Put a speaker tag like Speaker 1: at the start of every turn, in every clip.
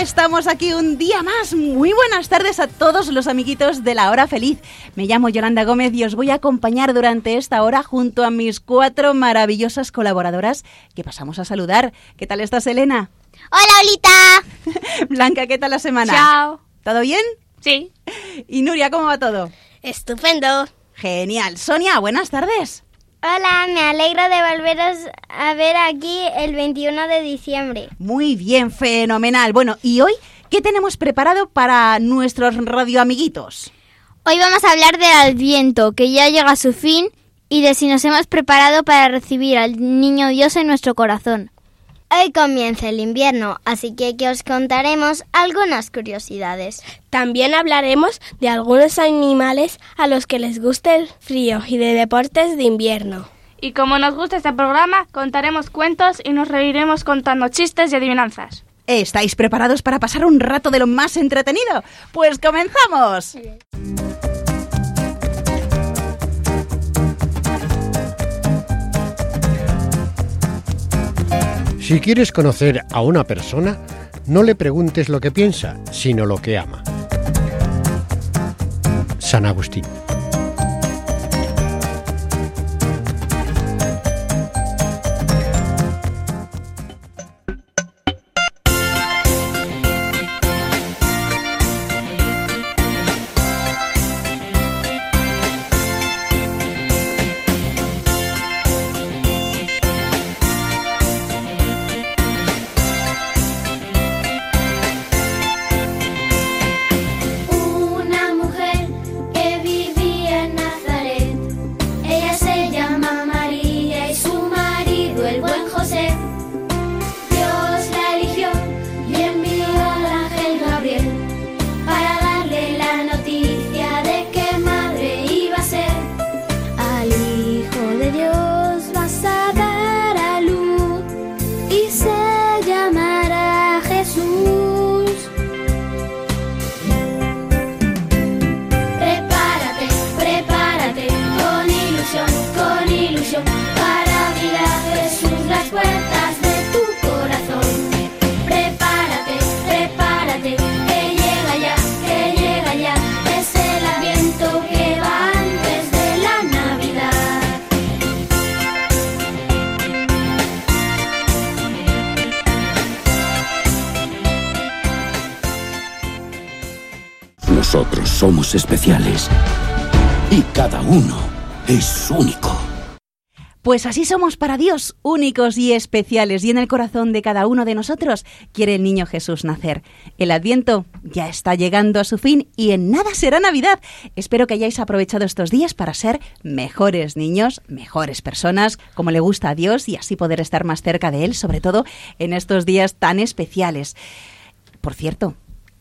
Speaker 1: estamos aquí un día más. Muy buenas tardes a todos los amiguitos de la hora feliz. Me llamo Yolanda Gómez y os voy a acompañar durante esta hora junto a mis cuatro maravillosas colaboradoras que pasamos a saludar. ¿Qué tal estás, Elena? Hola, Olita. Blanca, ¿qué tal la semana? Chao. ¿Todo bien?
Speaker 2: Sí.
Speaker 1: ¿Y Nuria, cómo va todo?
Speaker 3: Estupendo.
Speaker 1: Genial. Sonia, buenas tardes.
Speaker 4: Hola, me alegro de volveros a ver aquí el 21 de diciembre.
Speaker 1: Muy bien, fenomenal. Bueno, ¿y hoy qué tenemos preparado para nuestros radioamiguitos?
Speaker 5: Hoy vamos a hablar del viento que ya llega a su fin, y de si nos hemos preparado para recibir al Niño Dios en nuestro corazón.
Speaker 6: Hoy comienza el invierno, así que aquí os contaremos algunas curiosidades.
Speaker 7: También hablaremos de algunos animales a los que les gusta el frío y de deportes de invierno.
Speaker 8: Y como nos gusta este programa, contaremos cuentos y nos reiremos contando chistes y adivinanzas.
Speaker 1: ¿Estáis preparados para pasar un rato de lo más entretenido? Pues comenzamos.
Speaker 9: Si quieres conocer a una persona, no le preguntes lo que piensa, sino lo que ama. San Agustín. especiales. Y cada uno es único.
Speaker 1: Pues así somos para Dios, únicos y especiales, y en el corazón de cada uno de nosotros quiere el niño Jesús nacer. El adviento ya está llegando a su fin y en nada será Navidad. Espero que hayáis aprovechado estos días para ser mejores niños, mejores personas, como le gusta a Dios y así poder estar más cerca de Él, sobre todo en estos días tan especiales. Por cierto,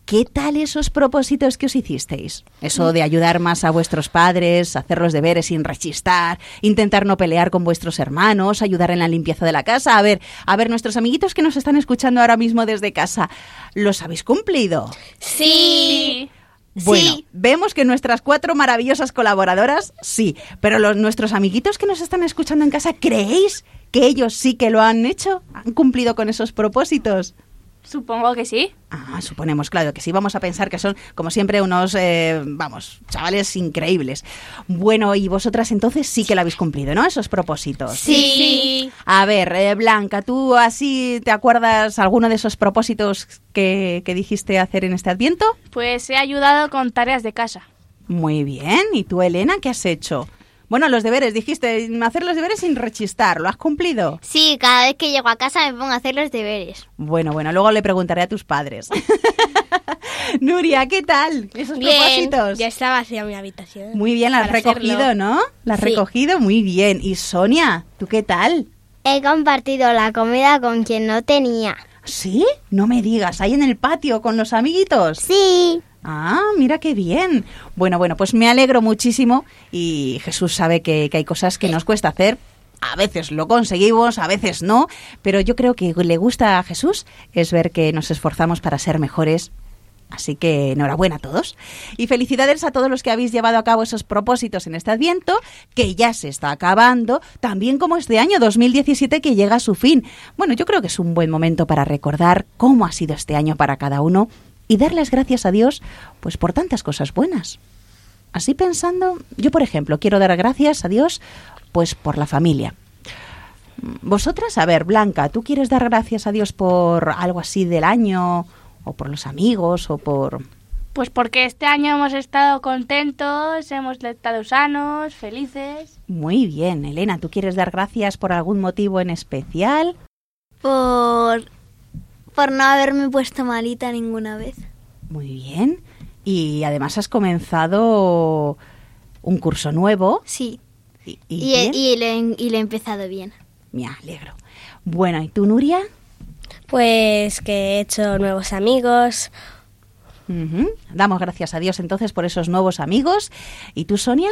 Speaker 1: ¿Qué tal esos propósitos que os hicisteis? Eso de ayudar más a vuestros padres, hacer los deberes sin rechistar, intentar no pelear con vuestros hermanos, ayudar en la limpieza de la casa. A ver, a ver, nuestros amiguitos que nos están escuchando ahora mismo desde casa, ¿los habéis cumplido?
Speaker 10: Sí.
Speaker 1: Bueno, vemos que nuestras cuatro maravillosas colaboradoras, sí, pero los, nuestros amiguitos que nos están escuchando en casa, ¿creéis que ellos sí que lo han hecho? ¿Han cumplido con esos propósitos?
Speaker 11: Supongo que sí.
Speaker 1: Ah, suponemos, claro que sí. Vamos a pensar que son, como siempre, unos, eh, vamos, chavales increíbles. Bueno, y vosotras entonces sí que lo habéis cumplido, ¿no? Esos propósitos.
Speaker 10: Sí.
Speaker 1: A ver, eh, Blanca, ¿tú así te acuerdas alguno de esos propósitos que, que dijiste hacer en este adviento?
Speaker 8: Pues he ayudado con tareas de casa.
Speaker 1: Muy bien. ¿Y tú, Elena, qué has hecho? Bueno, los deberes, dijiste, hacer los deberes sin rechistar, ¿lo has cumplido?
Speaker 3: Sí, cada vez que llego a casa me pongo a hacer los deberes.
Speaker 1: Bueno, bueno, luego le preguntaré a tus padres. Nuria, ¿qué tal? Esos
Speaker 2: bien, propósitos. Ya estaba hacia mi habitación.
Speaker 1: Muy bien, la has recogido, ¿no? La has recogido, muy bien. ¿Y Sonia, tú qué tal?
Speaker 4: He compartido la comida con quien no tenía.
Speaker 1: ¿Sí? No me digas, ahí en el patio con los amiguitos.
Speaker 3: Sí.
Speaker 1: Ah, mira qué bien. Bueno, bueno, pues me alegro muchísimo y Jesús sabe que, hay cosas que nos cuesta hacer, a veces lo conseguimos, a veces no, pero yo creo que le gusta a Jesús es ver que nos esforzamos para ser mejores. Así que enhorabuena a todos y felicidades a todos los que habéis llevado a cabo esos propósitos en este adviento, que ya se está acabando, también como este año 2017 que llega a su fin. Bueno, yo creo que es un buen momento para recordar cómo ha sido este año para cada uno y darles gracias a Dios pues por tantas cosas buenas. Así pensando, yo por ejemplo quiero dar gracias a Dios pues por la familia. Vosotras, a ver, Blanca, ¿tú quieres dar gracias a Dios por algo así del año o por los amigos o por
Speaker 8: pues porque este año hemos estado contentos, hemos estado sanos, felices.
Speaker 1: Muy bien, Elena, ¿tú quieres dar gracias por algún motivo en especial?
Speaker 5: Por por no haberme puesto malita ninguna vez.
Speaker 1: Muy bien. Y además has comenzado un curso nuevo.
Speaker 5: Sí. ¿Y, y, lo, he, empezado bien.
Speaker 1: Me alegro. Bueno, ¿y tú, Nuria?
Speaker 3: Pues que he hecho nuevos amigos.
Speaker 1: Damos gracias a Dios entonces por esos nuevos amigos. ¿Y tú, Sonia?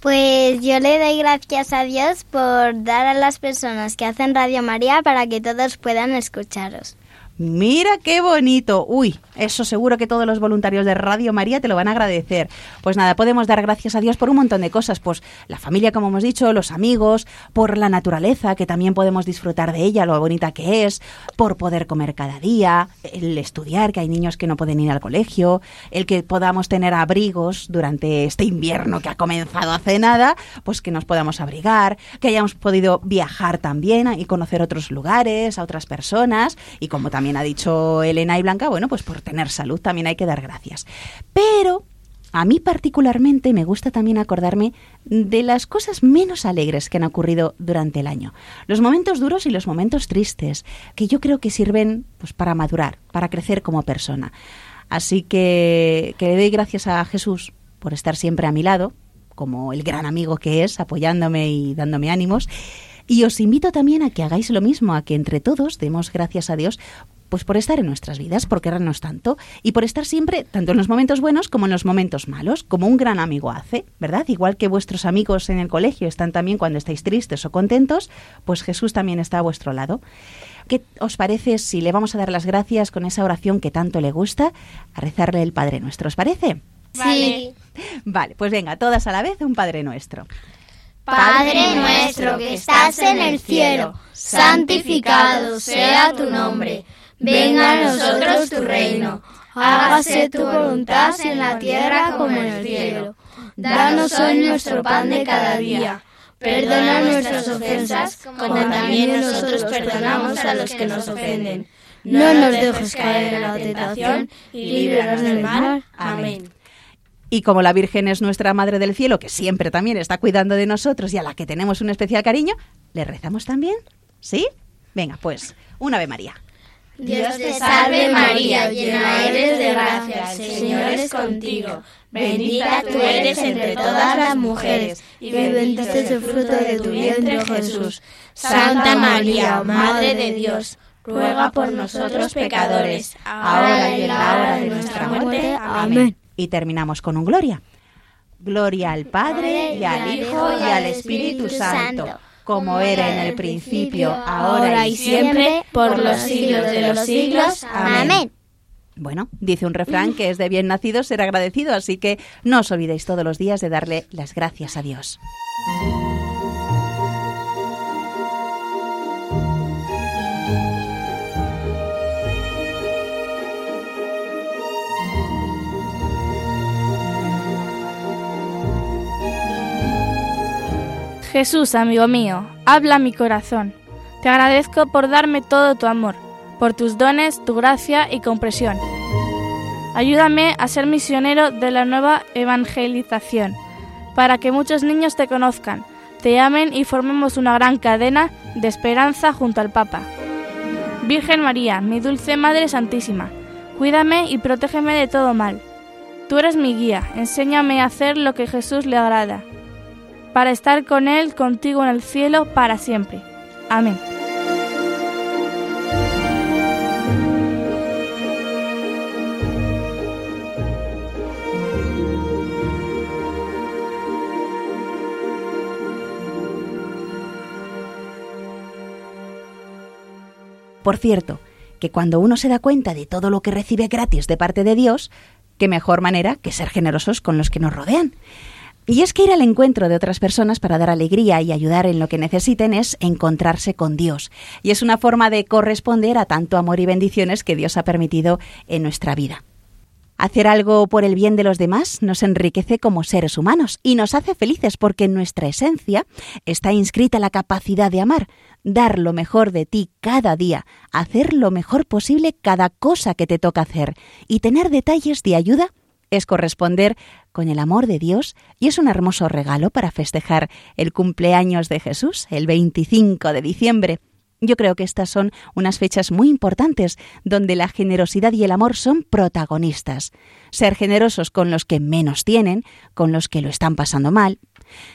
Speaker 4: Pues yo le doy gracias a Dios por dar a las personas que hacen Radio María para que todos puedan escucharos.
Speaker 1: Mira qué bonito. Uy, eso seguro que todos los voluntarios de Radio María te lo van a agradecer. Pues nada, podemos dar gracias a Dios por un montón de cosas. Pues la familia, como hemos dicho, los amigos, por la naturaleza, que también podemos disfrutar de ella, lo bonita que es, por poder comer cada día, el estudiar, que hay niños que no pueden ir al colegio, el que podamos tener abrigos durante este invierno que ha comenzado hace nada, pues que nos podamos abrigar, que hayamos podido viajar también y conocer otros lugares, a otras personas, y como también también ha dicho Elena y Blanca, bueno, pues por tener salud también hay que dar gracias. Pero a mí particularmente me gusta también acordarme de las cosas menos alegres que han ocurrido durante el año. Los momentos duros y los momentos tristes, que yo creo que sirven pues, para madurar, para crecer como persona. Así que, que le doy gracias a Jesús por estar siempre a mi lado, como el gran amigo que es, apoyándome y dándome ánimos. Y os invito también a que hagáis lo mismo, a que entre todos demos gracias a Dios pues por estar en nuestras vidas, por querernos tanto y por estar siempre, tanto en los momentos buenos como en los momentos malos, como un gran amigo hace, ¿verdad? Igual que vuestros amigos en el colegio están también cuando estáis tristes o contentos, pues Jesús también está a vuestro lado. ¿Qué os parece si le vamos a dar las gracias con esa oración que tanto le gusta a rezarle el Padre Nuestro? ¿Os parece?
Speaker 10: Sí.
Speaker 1: Vale, pues venga, todas a la vez un Padre Nuestro.
Speaker 10: Padre nuestro que estás en el cielo, santificado sea tu nombre. Venga a nosotros tu reino, hágase tu voluntad en la tierra como en el cielo. Danos hoy nuestro pan de cada día. Perdona nuestras ofensas, como también nosotros perdonamos a los que nos ofenden. No nos dejes caer en la tentación y líbranos del mal. Amén.
Speaker 1: Y como la Virgen es nuestra Madre del Cielo, que siempre también está cuidando de nosotros y a la que tenemos un especial cariño, ¿le rezamos también? ¿Sí? Venga, pues, una Ave María.
Speaker 10: Dios te salve María, llena eres de gracia, el Señor es contigo. Bendita tú eres entre todas las mujeres, y bendito es el fruto de tu vientre Jesús. Santa María, Madre de Dios, ruega por nosotros pecadores, ahora y en la hora de nuestra muerte. Amén.
Speaker 1: Y terminamos con un gloria. Gloria al Padre, y al Hijo, y al Espíritu Santo como era en el principio, ahora y siempre, por los siglos de los siglos. Amén. Bueno, dice un refrán que es de bien nacido ser agradecido, así que no os olvidéis todos los días de darle las gracias a Dios.
Speaker 8: Jesús, amigo mío, habla mi corazón. Te agradezco por darme todo tu amor, por tus dones, tu gracia y compresión. Ayúdame a ser misionero de la nueva evangelización, para que muchos niños te conozcan, te amen y formemos una gran cadena de esperanza junto al Papa. Virgen María, mi dulce Madre Santísima, cuídame y protégeme de todo mal. Tú eres mi guía, enséñame a hacer lo que Jesús le agrada para estar con Él, contigo en el cielo, para siempre. Amén.
Speaker 1: Por cierto, que cuando uno se da cuenta de todo lo que recibe gratis de parte de Dios, qué mejor manera que ser generosos con los que nos rodean. Y es que ir al encuentro de otras personas para dar alegría y ayudar en lo que necesiten es encontrarse con Dios. Y es una forma de corresponder a tanto amor y bendiciones que Dios ha permitido en nuestra vida. Hacer algo por el bien de los demás nos enriquece como seres humanos y nos hace felices porque en nuestra esencia está inscrita la capacidad de amar, dar lo mejor de ti cada día, hacer lo mejor posible cada cosa que te toca hacer y tener detalles de ayuda es corresponder con el amor de Dios y es un hermoso regalo para festejar el cumpleaños de Jesús el 25 de diciembre. Yo creo que estas son unas fechas muy importantes donde la generosidad y el amor son protagonistas. Ser generosos con los que menos tienen, con los que lo están pasando mal.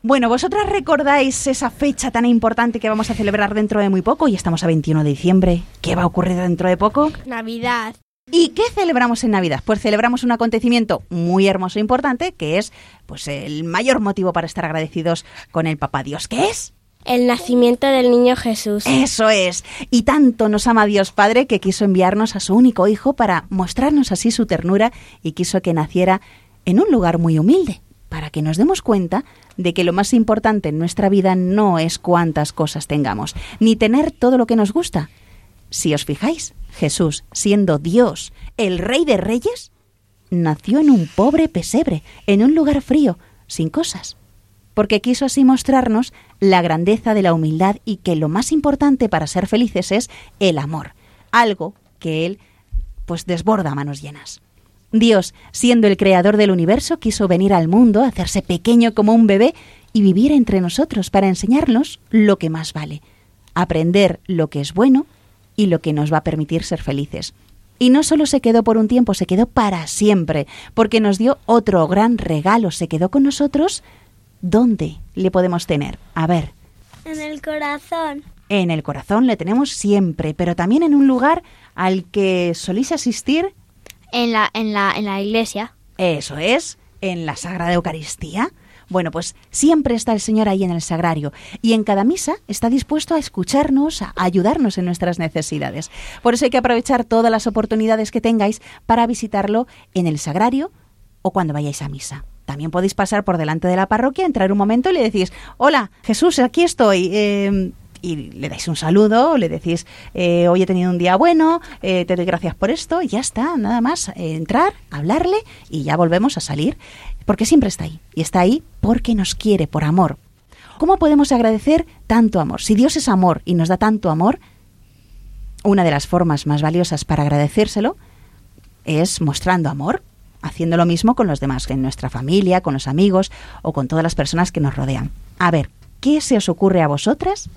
Speaker 1: Bueno, vosotras recordáis esa fecha tan importante que vamos a celebrar dentro de muy poco y estamos a 21 de diciembre. ¿Qué va a ocurrir dentro de poco?
Speaker 11: Navidad.
Speaker 1: ¿Y qué celebramos en Navidad? Pues celebramos un acontecimiento muy hermoso e importante, que es pues el mayor motivo para estar agradecidos con el Papá Dios, que es
Speaker 5: el nacimiento del niño Jesús.
Speaker 1: Eso es. Y tanto nos ama Dios Padre que quiso enviarnos a su único hijo para mostrarnos así su ternura y quiso que naciera en un lugar muy humilde, para que nos demos cuenta de que lo más importante en nuestra vida no es cuántas cosas tengamos, ni tener todo lo que nos gusta, si os fijáis, Jesús, siendo Dios, el Rey de Reyes, nació en un pobre pesebre, en un lugar frío, sin cosas, porque quiso así mostrarnos la grandeza de la humildad y que lo más importante para ser felices es el amor, algo que Él pues desborda a manos llenas. Dios, siendo el creador del universo, quiso venir al mundo, hacerse pequeño como un bebé y vivir entre nosotros para enseñarnos lo que más vale, aprender lo que es bueno y lo que nos va a permitir ser felices. Y no solo se quedó por un tiempo, se quedó para siempre, porque nos dio otro gran regalo, se quedó con nosotros. ¿Dónde le podemos tener? A ver.
Speaker 4: En el corazón.
Speaker 1: En el corazón le tenemos siempre, pero también en un lugar al que solís asistir.
Speaker 3: En la, en la, en la iglesia.
Speaker 1: Eso es, en la Sagrada Eucaristía. Bueno, pues siempre está el Señor ahí en el sagrario y en cada misa está dispuesto a escucharnos, a ayudarnos en nuestras necesidades. Por eso hay que aprovechar todas las oportunidades que tengáis para visitarlo en el sagrario o cuando vayáis a misa. También podéis pasar por delante de la parroquia, entrar un momento y le decís, hola, Jesús, aquí estoy. Eh, y le dais un saludo, le decís, eh, hoy he tenido un día bueno, eh, te doy gracias por esto, y ya está, nada más, eh, entrar, hablarle y ya volvemos a salir, porque siempre está ahí, y está ahí porque nos quiere, por amor. ¿Cómo podemos agradecer tanto amor? Si Dios es amor y nos da tanto amor, una de las formas más valiosas para agradecérselo es mostrando amor, haciendo lo mismo con los demás, en nuestra familia, con los amigos o con todas las personas que nos rodean. A ver, ¿qué se os ocurre a vosotras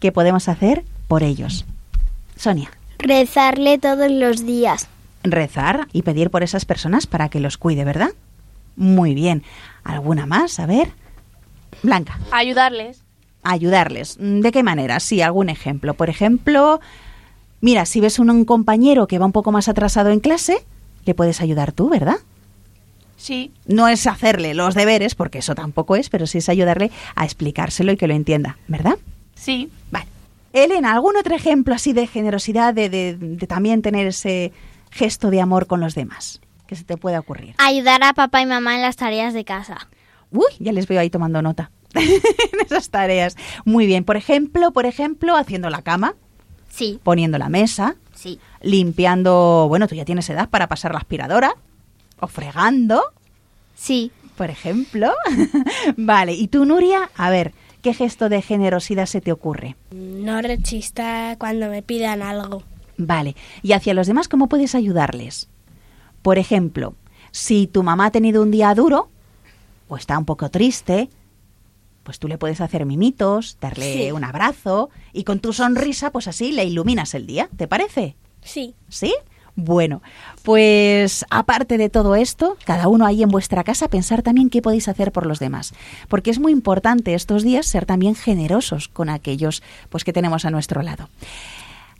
Speaker 1: ¿Qué podemos hacer por ellos. Sonia.
Speaker 4: Rezarle todos los días.
Speaker 1: Rezar y pedir por esas personas para que los cuide, ¿verdad? Muy bien. ¿Alguna más? A ver. Blanca.
Speaker 8: Ayudarles.
Speaker 1: Ayudarles. ¿De qué manera? Sí, algún ejemplo. Por ejemplo, mira, si ves a un compañero que va un poco más atrasado en clase, le puedes ayudar tú, ¿verdad?
Speaker 8: Sí.
Speaker 1: No es hacerle los deberes, porque eso tampoco es, pero sí es ayudarle a explicárselo y que lo entienda, ¿verdad?
Speaker 8: Sí.
Speaker 1: Vale. Elena, ¿algún otro ejemplo así de generosidad, de, también tener ese gesto de amor con los demás que se te puede ocurrir?
Speaker 3: Ayudar a papá y mamá en las tareas de casa.
Speaker 1: Uy, ya les veo ahí tomando nota en esas tareas. Muy bien, por ejemplo, por ejemplo, haciendo la cama.
Speaker 3: Sí.
Speaker 1: Poniendo la mesa.
Speaker 3: Sí.
Speaker 1: Limpiando, bueno, tú ya tienes edad para pasar la aspiradora. O fregando.
Speaker 3: Sí.
Speaker 1: Por ejemplo. vale, ¿y tú, Nuria? A ver, ¿Qué gesto de generosidad se te ocurre?
Speaker 4: No rechista cuando me pidan algo.
Speaker 1: Vale. ¿Y hacia los demás cómo puedes ayudarles? Por ejemplo, si tu mamá ha tenido un día duro o está un poco triste, pues tú le puedes hacer mimitos, darle un abrazo y con tu sonrisa, pues así le iluminas el día. ¿Te parece?
Speaker 8: Sí.
Speaker 1: ¿Sí? Bueno, pues aparte de todo esto, cada uno ahí en vuestra casa, pensar también qué podéis hacer por los demás, porque es muy importante estos días ser también generosos con aquellos pues que tenemos a nuestro lado.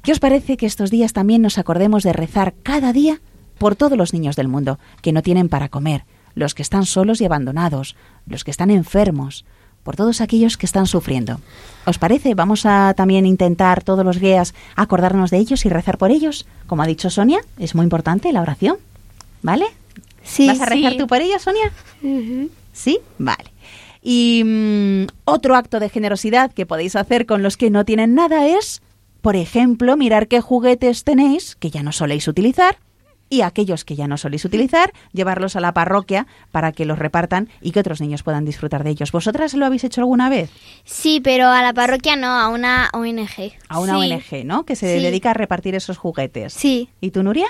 Speaker 1: ¿Qué os parece que estos días también nos acordemos de rezar cada día por todos los niños del mundo que no tienen para comer, los que están solos y abandonados, los que están enfermos, por todos aquellos que están sufriendo. ¿Os parece? Vamos a también intentar todos los guías, acordarnos de ellos y rezar por ellos. Como ha dicho Sonia, es muy importante la oración. ¿Vale? Sí. ¿Vas a rezar tú por ellos, Sonia? Sí, vale. Y mm, otro acto de generosidad que podéis hacer con los que no tienen nada es, por ejemplo, mirar qué juguetes tenéis que ya no soléis utilizar y aquellos que ya no soléis utilizar, llevarlos a la parroquia para que los repartan y que otros niños puedan disfrutar de ellos. ¿Vosotras lo habéis hecho alguna vez?
Speaker 3: Sí, pero a la parroquia no, a una ONG.
Speaker 1: A una ONG, ¿no? Que se dedica a repartir esos juguetes.
Speaker 3: Sí.
Speaker 1: ¿Y tú, Nuria?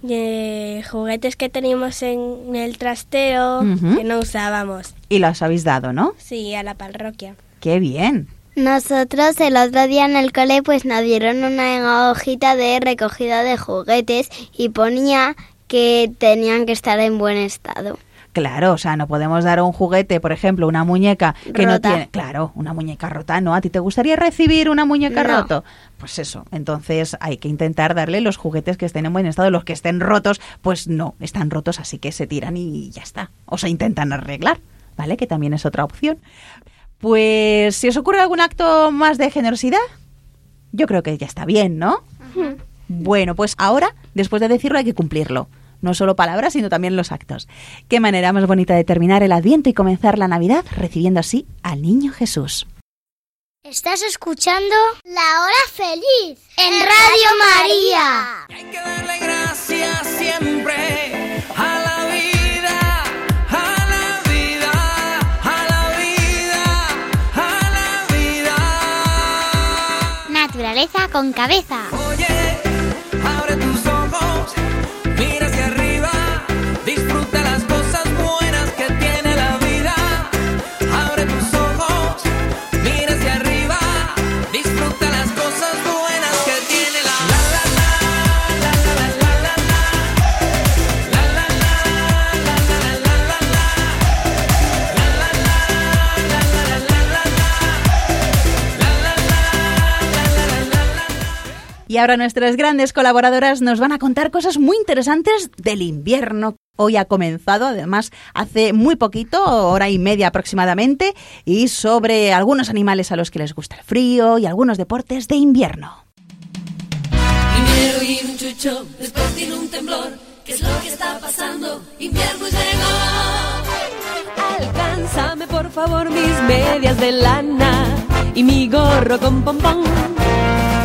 Speaker 7: juguetes que teníamos en el trasteo, que no usábamos.
Speaker 1: Y los habéis dado, ¿no?
Speaker 7: Sí, a la parroquia.
Speaker 1: ¡Qué bien!
Speaker 4: Nosotros el otro día en el cole pues nos dieron una hojita de recogida de juguetes y ponía que tenían que estar en buen estado.
Speaker 1: Claro, o sea, no podemos dar un juguete, por ejemplo, una muñeca que no tiene. Claro, una muñeca rota, ¿no? ¿A ti te gustaría recibir una muñeca roto? rota? Pues eso, entonces hay que intentar darle los juguetes que estén en buen estado, los que estén rotos, pues no, están rotos, así que se tiran y ya está. O se intentan arreglar, ¿vale? Que también es otra opción. Pues, si os ocurre algún acto más de generosidad, yo creo que ya está bien, ¿no? Bueno, pues ahora, después de decirlo, hay que cumplirlo. No solo palabras, sino también los actos. Qué manera más bonita de terminar el Adviento y comenzar la Navidad recibiendo así al Niño Jesús.
Speaker 11: Estás escuchando
Speaker 10: La Hora Feliz en, Radio, María. María. Hay que darle gracias siempre. cabeza con cabeza.
Speaker 1: Y ahora nuestras grandes colaboradoras nos van a contar cosas muy interesantes del invierno. Hoy ha comenzado, además, hace muy poquito, hora y media aproximadamente, y sobre algunos animales a los que les gusta el frío y algunos deportes de invierno. un después un temblor. ¿Qué es lo que está pasando? Invierno Alcánzame por favor mis medias de lana y mi gorro con pompón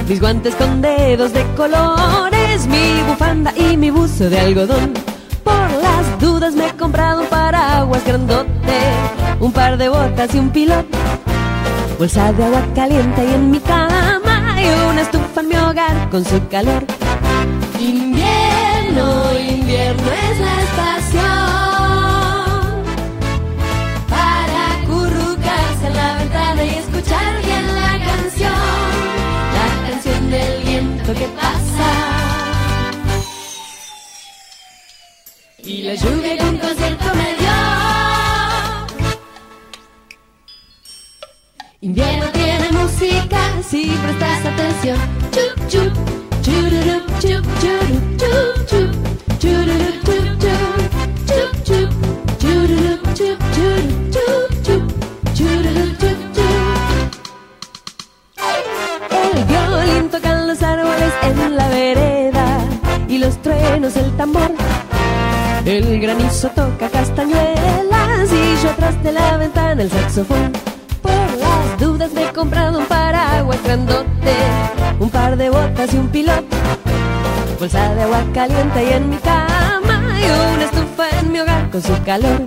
Speaker 1: mis guantes con dedos de
Speaker 12: colores, mi bufanda y mi buzo de algodón. Por las dudas me he comprado un paraguas grandote, un par de botas y un piloto, bolsa de agua caliente y en mi cama hay una estufa en mi hogar con su calor. Invierno, invierno es la estación ¿Qué pasa. Y la lluvia con un concierto me dio. Invierno tiene música si prestas atención. Chup, chup, chururup, chup, churup, chup, chup, chururup, chup, chup, chup, chup, chururup, chup, churup, chup, chup, chururup, chup, chup. El en la vereda y los truenos el tambor. El granizo toca castañuelas y yo atrás de la ventana el saxofón. Por las dudas me he comprado un paraguas grandote, un par de botas y un piloto. Bolsa de agua caliente y en mi cama y una estufa en mi hogar con su calor.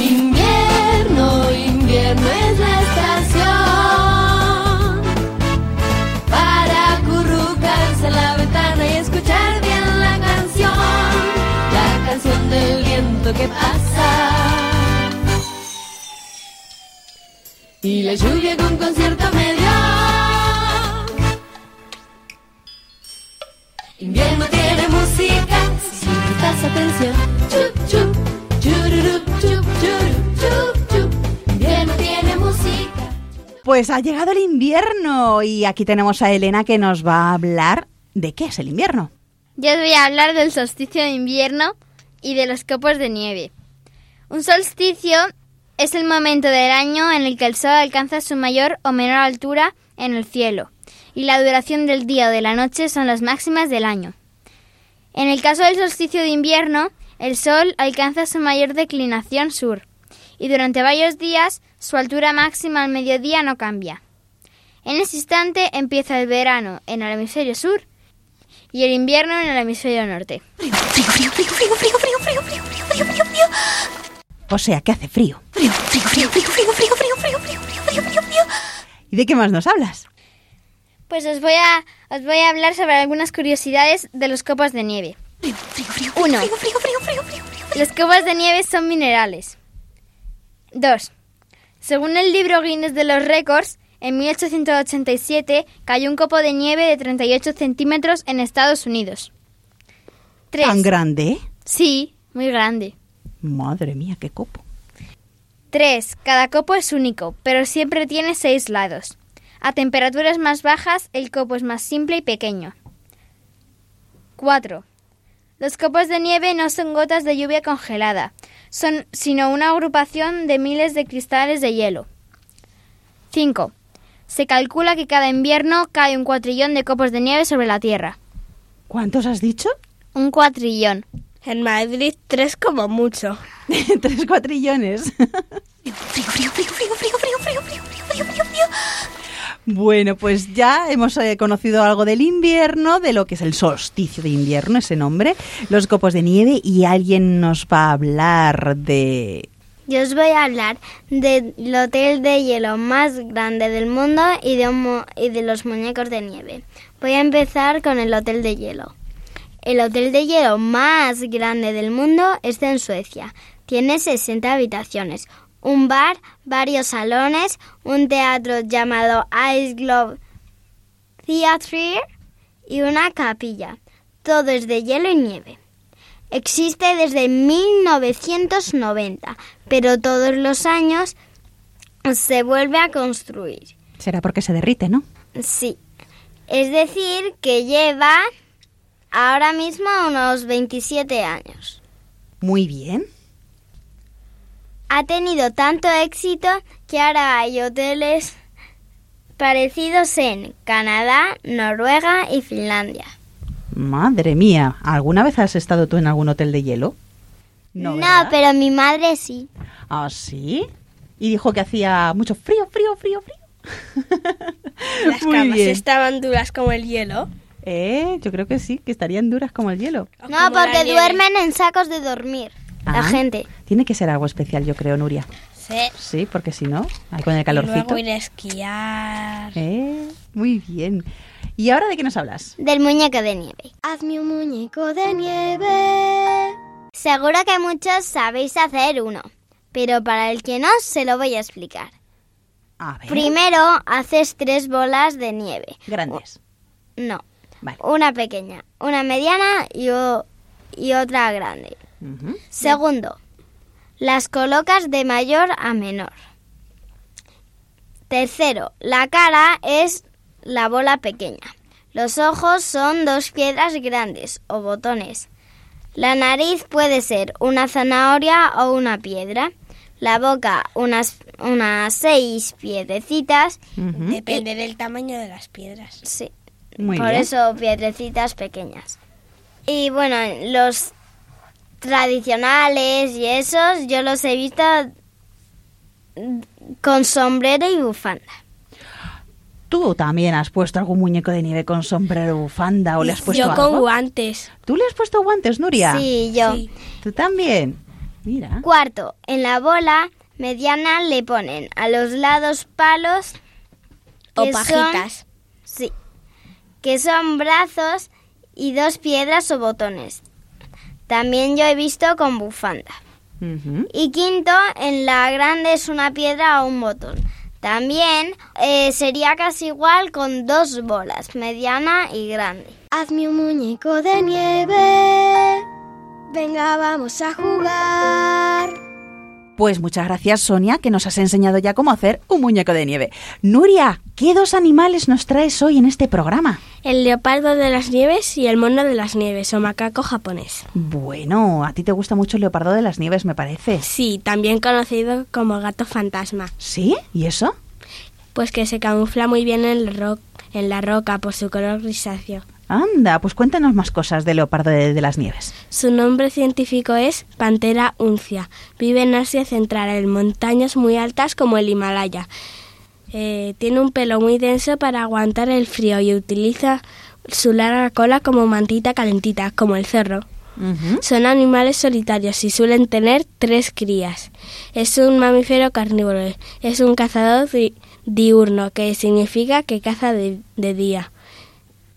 Speaker 12: Invierno, invierno es la estación la ventana y escuchar bien la canción, la canción del viento que pasa. Y la lluvia con concierto medio. Invierno
Speaker 1: tiene música, si prestas atención. Chup, chup, chururup, chup, churup, chup, chup. Invierno tiene música. Pues ha llegado el invierno y aquí tenemos a Elena que nos va a hablar ¿De qué es el invierno?
Speaker 5: Yo os voy a hablar del solsticio de invierno y de los copos de nieve. Un solsticio es el momento del año en el que el sol alcanza su mayor o menor altura en el cielo y la duración del día o de la noche son las máximas del año. En el caso del solsticio de invierno, el sol alcanza su mayor declinación sur y durante varios días su altura máxima al mediodía no cambia. En ese instante empieza el verano en el hemisferio sur y el invierno en el hemisferio norte. Frío, frío, frío, frío, frío, frío, frío,
Speaker 1: frío, frío, frío, frío, frío. O sea, que hace frío. Frío, frío, frío, frío, frío, frío, frío, frío, frío, frío, frío, frío. ¿Y de qué más nos hablas?
Speaker 5: Pues os voy a os voy a hablar sobre algunas curiosidades de los copos de nieve. Frío, frío, frío, Frío, frío, frío, frío, frío, frío. Los copos de nieve son minerales. 2. Según el libro Guinness de los récords, en 1887 cayó un copo de nieve de 38 centímetros en Estados Unidos.
Speaker 1: ¿Tan grande?
Speaker 5: Sí, muy grande.
Speaker 1: Madre mía, qué copo.
Speaker 5: 3. Cada copo es único, pero siempre tiene seis lados. A temperaturas más bajas, el copo es más simple y pequeño. 4. Los copos de nieve no son gotas de lluvia congelada, son sino una agrupación de miles de cristales de hielo. 5. Se calcula que cada invierno cae un cuatrillón de copos de nieve sobre la Tierra.
Speaker 1: ¿Cuántos has dicho?
Speaker 5: Un cuatrillón.
Speaker 7: En Madrid, tres como mucho.
Speaker 1: tres cuatrillones. Frío, frío, frío, frío, frío, frío, frío, frío, Bueno, pues ya hemos eh, conocido algo del invierno, de lo que es el solsticio de invierno, ese nombre, los copos de nieve, y alguien nos va a hablar de
Speaker 4: yo os voy a hablar del hotel de hielo más grande del mundo y de, los muñecos de nieve. Voy a empezar con el hotel de hielo. El hotel de hielo más grande del mundo está en Suecia. Tiene 60 habitaciones, un bar, varios salones, un teatro llamado Ice Globe Theatre y una capilla. Todo es de hielo y nieve. Existe desde 1990, pero todos los años se vuelve a construir.
Speaker 1: Será porque se derrite, ¿no?
Speaker 4: Sí. Es decir, que lleva ahora mismo unos 27 años.
Speaker 1: Muy bien.
Speaker 4: Ha tenido tanto éxito que ahora hay hoteles parecidos en Canadá, Noruega y Finlandia.
Speaker 1: Madre mía, ¿alguna vez has estado tú en algún hotel de hielo?
Speaker 4: No, no pero mi madre sí.
Speaker 1: ¿Ah, sí? Y dijo que hacía mucho frío, frío, frío,
Speaker 7: frío. Las camas estaban duras como el hielo.
Speaker 1: Eh, yo creo que sí, que estarían duras como el hielo.
Speaker 4: No, porque duermen en sacos de dormir. la ah, gente.
Speaker 1: Tiene que ser algo especial, yo creo, Nuria.
Speaker 4: Sí.
Speaker 1: Sí, porque si no, hay con el calorcito.
Speaker 7: Y a a esquiar.
Speaker 1: Eh, muy bien. ¿Y ahora de qué nos hablas?
Speaker 4: Del muñeco de nieve. Hazme un muñeco de nieve. Seguro que muchos sabéis hacer uno, pero para el que no, se lo voy a explicar. Primero haces tres bolas de nieve.
Speaker 1: ¿Grandes?
Speaker 4: No. Una pequeña, una mediana y, otra grande. Segundo, las colocas de mayor a menor. Tercero, la cara es la bola pequeña. Los ojos son dos piedras grandes o botones. La nariz puede ser una zanahoria o una piedra. La boca unas, unas seis piedrecitas.
Speaker 7: Depende del tamaño de las piedras.
Speaker 4: Sí. Por eso piedrecitas pequeñas. Y bueno, los tradicionales y esos yo los he visto con sombrero y bufanda.
Speaker 1: Tú también has puesto algún muñeco de nieve con sombrero bufanda o le has puesto
Speaker 3: Yo con guantes.
Speaker 1: ¿Tú le has puesto guantes, Nuria?
Speaker 4: Sí, yo.
Speaker 1: ¿Tú también? Mira.
Speaker 4: Cuarto, en la bola mediana le ponen a los lados palos
Speaker 3: o pajitas.
Speaker 4: sí. Que son brazos y dos piedras o botones. También yo he visto con bufanda. Y quinto, en la grande es una piedra o un botón. También eh, sería casi igual con dos bolas, mediana y grande. Hazme un muñeco de nieve. Venga, vamos a jugar.
Speaker 1: Pues muchas gracias Sonia, que nos has enseñado ya cómo hacer un muñeco de nieve. Nuria, ¿qué dos animales nos traes hoy en este programa?
Speaker 3: El leopardo de las nieves y el mono de las nieves o macaco japonés.
Speaker 1: Bueno, a ti te gusta mucho el leopardo de las nieves, me parece.
Speaker 3: Sí, también conocido como gato fantasma.
Speaker 1: ¿Sí? ¿Y eso?
Speaker 3: Pues que se camufla muy bien en, en la roca por su color grisáceo.
Speaker 1: Anda, pues cuéntanos más cosas del leopardo de, las nieves.
Speaker 3: Su nombre científico es Pantera uncia. Vive en Asia Central, en montañas muy altas como el Himalaya. Eh, tiene un pelo muy denso para aguantar el frío y utiliza su larga cola como mantita calentita, como el cerro. Son animales solitarios y suelen tener tres crías. Es un mamífero carnívoro. Es un cazador diurno, que significa que caza de día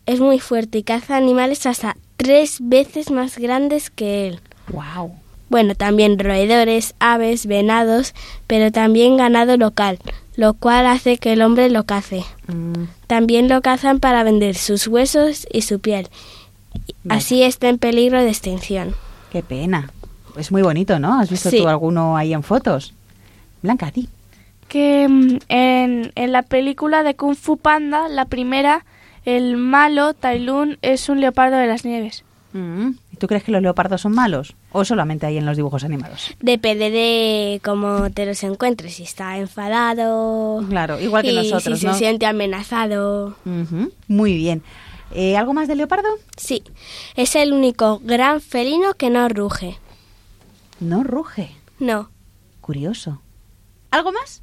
Speaker 3: es muy fuerte y caza animales hasta tres veces más grandes que él.
Speaker 1: ¡Wow!
Speaker 3: Bueno, también roedores, aves, venados, pero también ganado local, lo cual hace que el hombre lo cace. Mm. También lo cazan para vender sus huesos y su piel. Así está en peligro de extinción.
Speaker 1: Qué pena. Es muy bonito, ¿no? ¿Has visto tú alguno ahí en fotos? Blanca, a ti.
Speaker 8: Que mm, en, en la película de Kung Fu Panda, la primera, el malo, Tailun, es un leopardo de las nieves.
Speaker 1: Mm. ¿Y tú crees que los leopardos son malos o solamente hay en los dibujos animados?
Speaker 3: Depende de cómo te los encuentres, si está enfadado.
Speaker 1: Claro, igual que y nosotros.
Speaker 3: Si se siente amenazado.
Speaker 1: Muy bien. Eh, ¿Algo más del leopardo?
Speaker 3: Sí, es el único gran felino que no ruge.
Speaker 1: ¿No ruge?
Speaker 3: No.
Speaker 1: Curioso. ¿Algo más?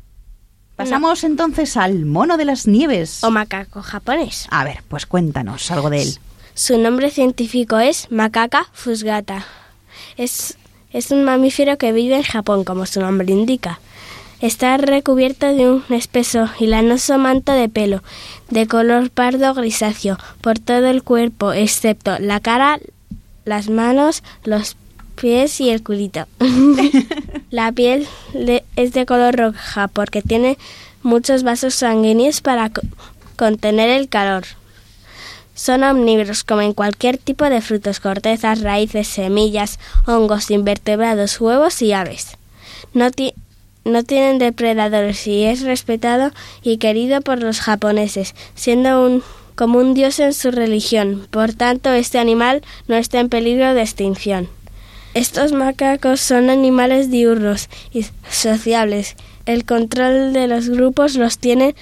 Speaker 1: Pasamos entonces al mono de las nieves.
Speaker 3: O macaco japonés.
Speaker 1: A ver, pues cuéntanos algo de él.
Speaker 3: Su nombre científico es Macaca fusgata. Es, es un mamífero que vive en Japón, como su nombre indica. Está recubierto de un espeso y lanoso manto de pelo, de color pardo grisáceo, por todo el cuerpo, excepto la cara, las manos, los pies y el culito. la piel es de color roja porque tiene muchos vasos sanguíneos para contener el calor. Son omnívoros, comen cualquier tipo de frutos, cortezas, raíces, semillas, hongos, invertebrados, huevos y aves. No, tienen depredadores y es respetado y querido por los japoneses, siendo un como un dios en su religión. Por tanto, este animal no está en peligro de extinción. Estos macacos son animales diurnos y sociables. El control de los grupos los tienen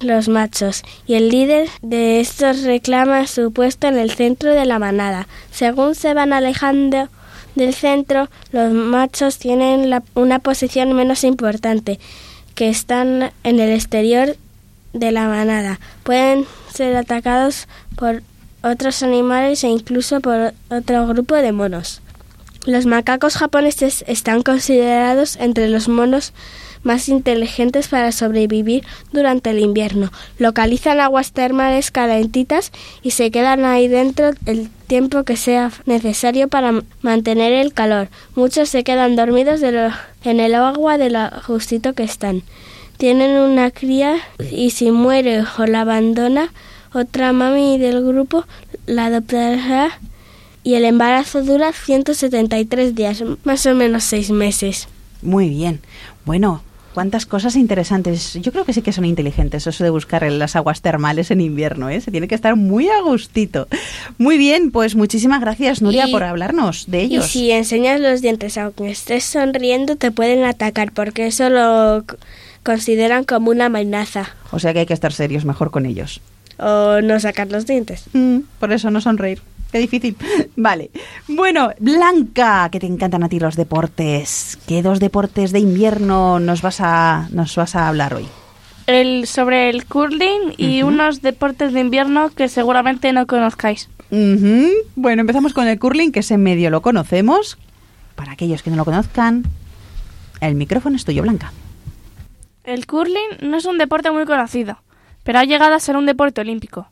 Speaker 3: los machos y el líder de estos reclama su puesto en el centro de la manada. Según se van alejando del centro, los machos tienen una posición menos importante, que están en el exterior de la manada. Pueden ser atacados por otros animales e incluso por otro grupo de monos. Los macacos japoneses están considerados entre los monos más inteligentes para sobrevivir durante el invierno. Localizan aguas termales calentitas y se quedan ahí dentro el tiempo que sea necesario para mantener el calor. Muchos se quedan dormidos en el agua de lo justito que están. Tienen una cría y si muere o la abandona, otra mami del grupo la adoptará y el embarazo dura 173 días, más o menos 6 meses.
Speaker 1: Muy bien. Bueno, cuántas cosas interesantes. Yo creo que sí que son inteligentes eso de buscar las aguas termales en invierno, ¿eh? Se tiene que estar muy a gustito. Muy bien, pues muchísimas gracias, Nuria, por hablarnos de ellos. Y
Speaker 3: si enseñas los dientes, aunque estés sonriendo, te pueden atacar, porque eso lo consideran como una amenaza.
Speaker 1: O sea que hay que estar serios mejor con ellos.
Speaker 3: O no sacar los dientes.
Speaker 1: Mm, por eso no sonreír. Qué difícil. Vale. Bueno, Blanca, que te encantan a ti los deportes. ¿Qué dos deportes de invierno nos vas a, nos vas a hablar hoy?
Speaker 8: El, sobre el curling y unos deportes de invierno que seguramente no conozcáis.
Speaker 1: Bueno, empezamos con el curling, que ese medio lo conocemos. Para aquellos que no lo conozcan, el micrófono es tuyo, Blanca.
Speaker 8: El curling no es un deporte muy conocido, pero ha llegado a ser un deporte olímpico.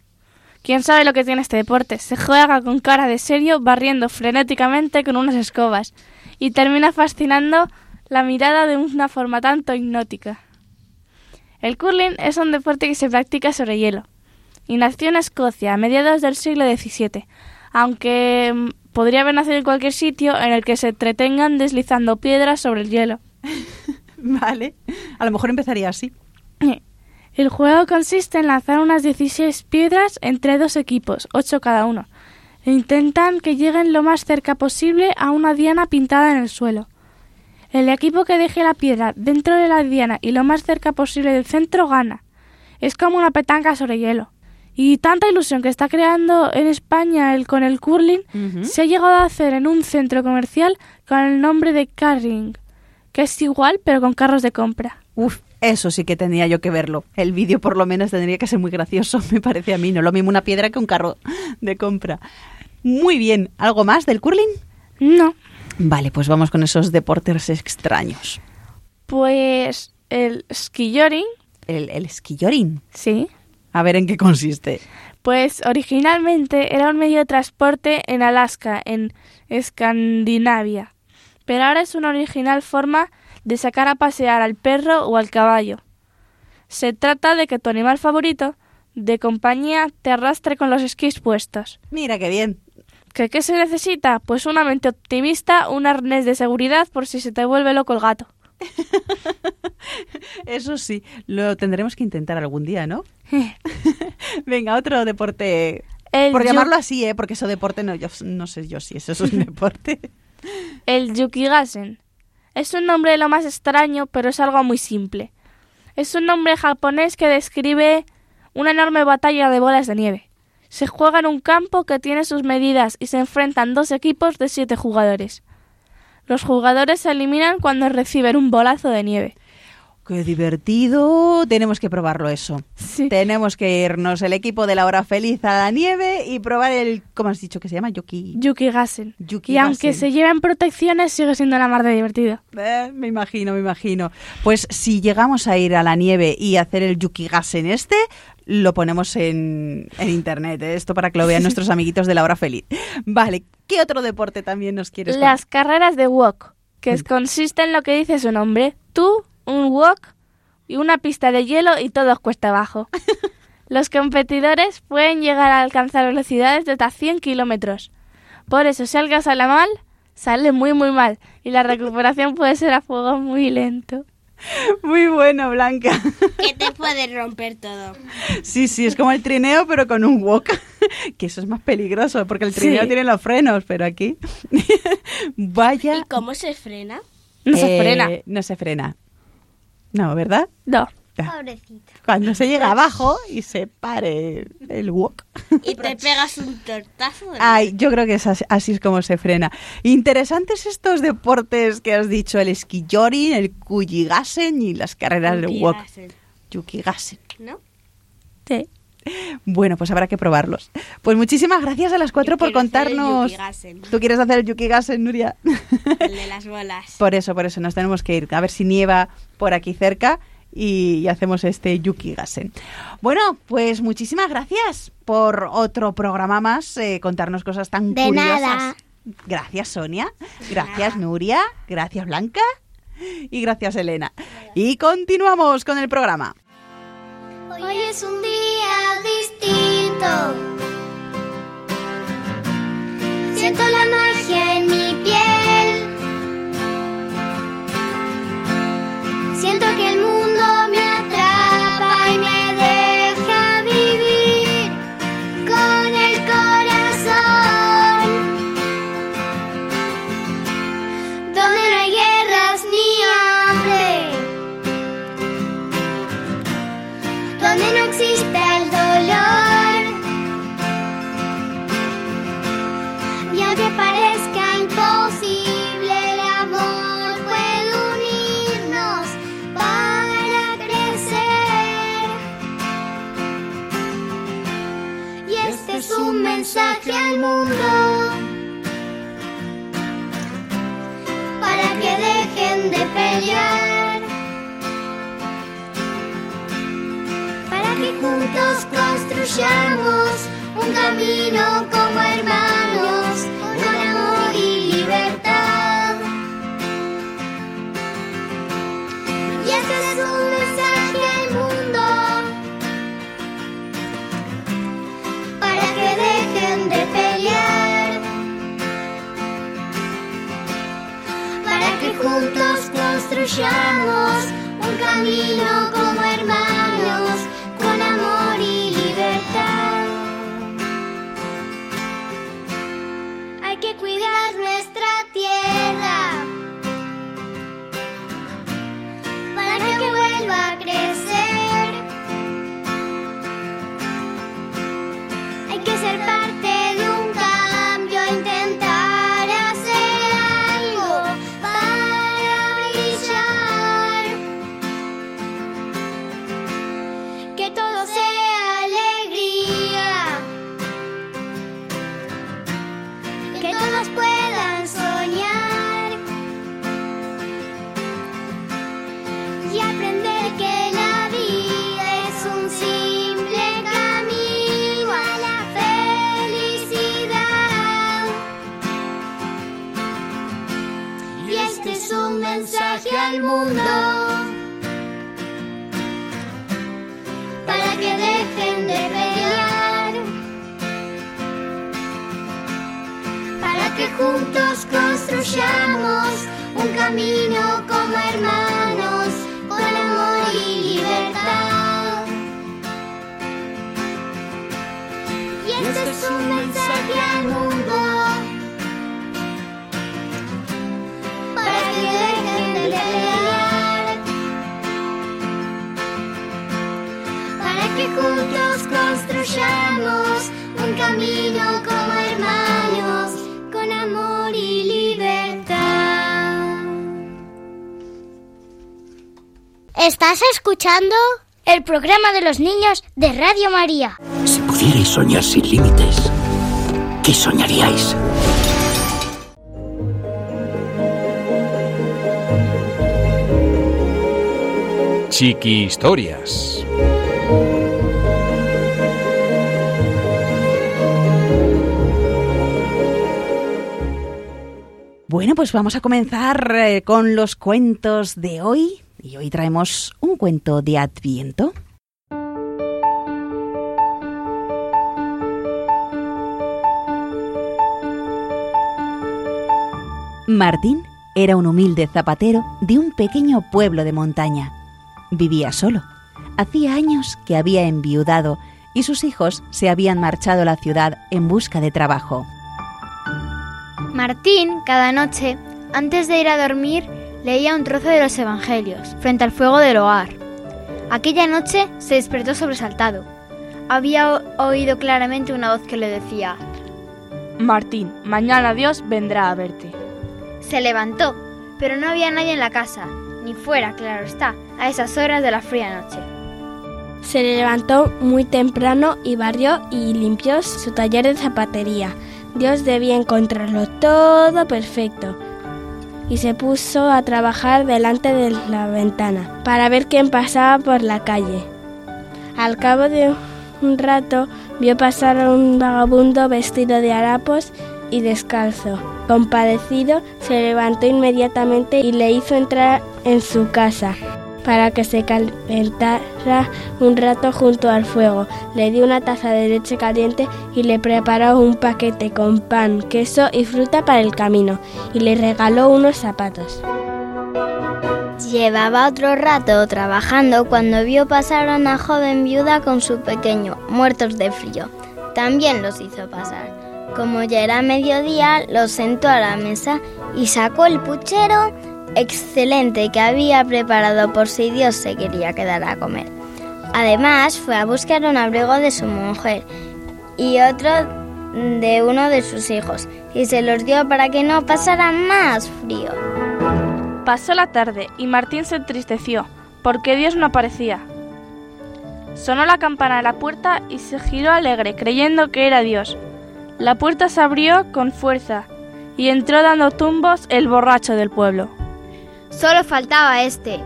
Speaker 8: ¿Quién sabe lo que tiene este deporte? Se juega con cara de serio, barriendo frenéticamente con unas escobas y termina fascinando la mirada de una forma tanto hipnótica. El curling es un deporte que se practica sobre hielo y nació en Escocia a mediados del siglo XVII, aunque mm, podría haber nacido en cualquier sitio en el que se entretengan deslizando piedras sobre el hielo.
Speaker 1: vale, a lo mejor empezaría así.
Speaker 8: El juego consiste en lanzar unas 16 piedras entre dos equipos, 8 cada uno, e intentan que lleguen lo más cerca posible a una diana pintada en el suelo. El equipo que deje la piedra dentro de la diana y lo más cerca posible del centro gana. Es como una petanca sobre hielo. Y tanta ilusión que está creando en España el, con el curling se ha llegado a hacer en un centro comercial con el nombre de carring, que es igual pero con carros de compra.
Speaker 1: Uf, eso sí que tenía yo que verlo. El vídeo por lo menos tendría que ser muy gracioso, me parece a mí. No lo mismo una piedra que un carro de compra. Muy bien. ¿Algo más del curling?
Speaker 8: No.
Speaker 1: Vale, pues vamos con esos deportes extraños.
Speaker 8: Pues el ski-yorin,
Speaker 1: ¿El, el
Speaker 8: Sí.
Speaker 1: A ver en qué consiste.
Speaker 8: Pues originalmente era un medio de transporte en Alaska, en Escandinavia. Pero ahora es una original forma de sacar a pasear al perro o al caballo. Se trata de que tu animal favorito de compañía te arrastre con los esquís puestos.
Speaker 1: Mira qué bien.
Speaker 8: ¿Qué, ¿Qué, se necesita? Pues una mente optimista, un arnés de seguridad por si se te vuelve loco el gato.
Speaker 1: Eso sí, lo tendremos que intentar algún día, ¿no? Eh. Venga, otro deporte. por llamarlo así, ¿eh? Porque eso deporte no, yo, no sé yo si eso es un deporte.
Speaker 8: el Yukigasen. Es un nombre lo más extraño, pero es algo muy simple. Es un nombre japonés que describe una enorme batalla de bolas de nieve. Se juega en un campo que tiene sus medidas y se enfrentan dos equipos de siete jugadores. Los jugadores se eliminan cuando reciben un bolazo de nieve.
Speaker 1: Qué divertido. Tenemos que probarlo eso. Tenemos que irnos el equipo de la hora feliz a la nieve y probar el, ¿cómo has dicho que se llama? Yuki. Yuki
Speaker 8: Gassen. y aunque se lleven protecciones, sigue siendo la mar de divertida.
Speaker 1: Eh, me imagino, me imagino. Pues si llegamos a ir a la nieve y hacer el Yuki Gassen este, lo ponemos en, internet. ¿eh? Esto para que lo vean nuestros amiguitos de la hora feliz. Vale, ¿qué otro deporte también nos quieres?
Speaker 8: Las carreras de wok, que consiste en lo que dice su nombre. Tú un wok y una pista de hielo y todo cuesta abajo. Los competidores pueden llegar a alcanzar velocidades de hasta 100 kilómetros. Por eso, si algo sale mal, sale muy, muy mal. Y la recuperación puede ser a fuego muy lento.
Speaker 1: Muy bueno, Blanca.
Speaker 4: Que te puede romper todo.
Speaker 1: Sí, sí, es como el trineo, pero con un wok. Que eso es más peligroso, porque el trineo tiene los frenos, pero aquí. Vaya.
Speaker 4: ¿Y cómo se frena?
Speaker 1: No se frena. Eh, no se frena. No, ¿verdad?
Speaker 8: No. Pobrecito.
Speaker 1: Cuando se llega abajo y se pare el wok.
Speaker 4: Y te pegas un tortazo.
Speaker 1: Ay, yo creo que es así, es como se frena. Interesantes estos deportes que has dicho, el esquillorin, el cuyigasen y las carreras de wok. Yukigasen. ¿No?
Speaker 4: Sí.
Speaker 1: Bueno, pues habrá que probarlos. Pues muchísimas gracias a las cuatro por contarnos. ¿Tú quieres hacer el Yukigasen, Nuria?
Speaker 4: El de las bolas.
Speaker 1: por eso, por eso, nos tenemos que ir. A ver si nieva por aquí cerca y, hacemos este Yuki Gasen. Bueno, pues muchísimas gracias por otro programa más, eh, contarnos cosas tan de curiosas. Gracias, Sonia. Gracias, Nuria. Gracias, Blanca. Y gracias, Elena. Y continuamos con el programa.
Speaker 13: Hoy es un día distinto. Siento la magia en mí. mensaje al mundo para que dejen de pelear, para que juntos construyamos un camino como hermanos con amor y libertad. Y este es un mensaje para que juntos construyamos un camino como hermanos con amor y libertad.
Speaker 14: ¿Estás escuchando? El programa de los niños de Radio María.
Speaker 15: Si pudierais soñar sin límites, ¿qué soñaríais? ...Chiqui Historias.
Speaker 1: Bueno, pues vamos a comenzar eh, con los cuentos de hoy. Y hoy traemos un cuento de Adviento. Martín era un humilde zapatero de un pequeño pueblo de montaña vivía solo. Hacía años que había enviudado y sus hijos se habían marchado a la ciudad en busca de trabajo.
Speaker 16: Martín, cada noche, antes de ir a dormir, leía un trozo de los Evangelios frente al fuego del hogar. Aquella noche se despertó sobresaltado. Había oído claramente una voz que le decía,
Speaker 17: Martín, mañana Dios vendrá a verte.
Speaker 16: Se levantó, pero no había nadie en la casa fuera, claro está, a esas horas de la fría noche.
Speaker 17: Se levantó muy temprano y barrió y limpió su taller de zapatería. Dios debía encontrarlo todo perfecto. Y se puso a trabajar delante de la ventana para ver quién pasaba por la calle. Al cabo de un rato vio pasar a un vagabundo vestido de harapos y descalzo. Compadecido, se levantó inmediatamente y le hizo entrar en su casa para que se calentara un rato junto al fuego. Le dio una taza de leche caliente y le preparó un paquete con pan, queso y fruta para el camino y le regaló unos zapatos. Llevaba otro rato trabajando cuando vio pasar a una joven viuda con su pequeño, muertos de frío. También los hizo pasar. Como ya era mediodía, los sentó a la mesa y sacó el puchero excelente que había preparado por si Dios se quería quedar a comer. Además, fue a buscar un abrigo de su mujer y otro de uno de sus hijos, y se los dio para que no pasara más frío. Pasó la tarde y Martín se entristeció, porque Dios no aparecía. Sonó la campana a la puerta y se giró alegre, creyendo que era Dios. La puerta se abrió con fuerza y entró dando tumbos el borracho del pueblo.
Speaker 16: Solo faltaba este.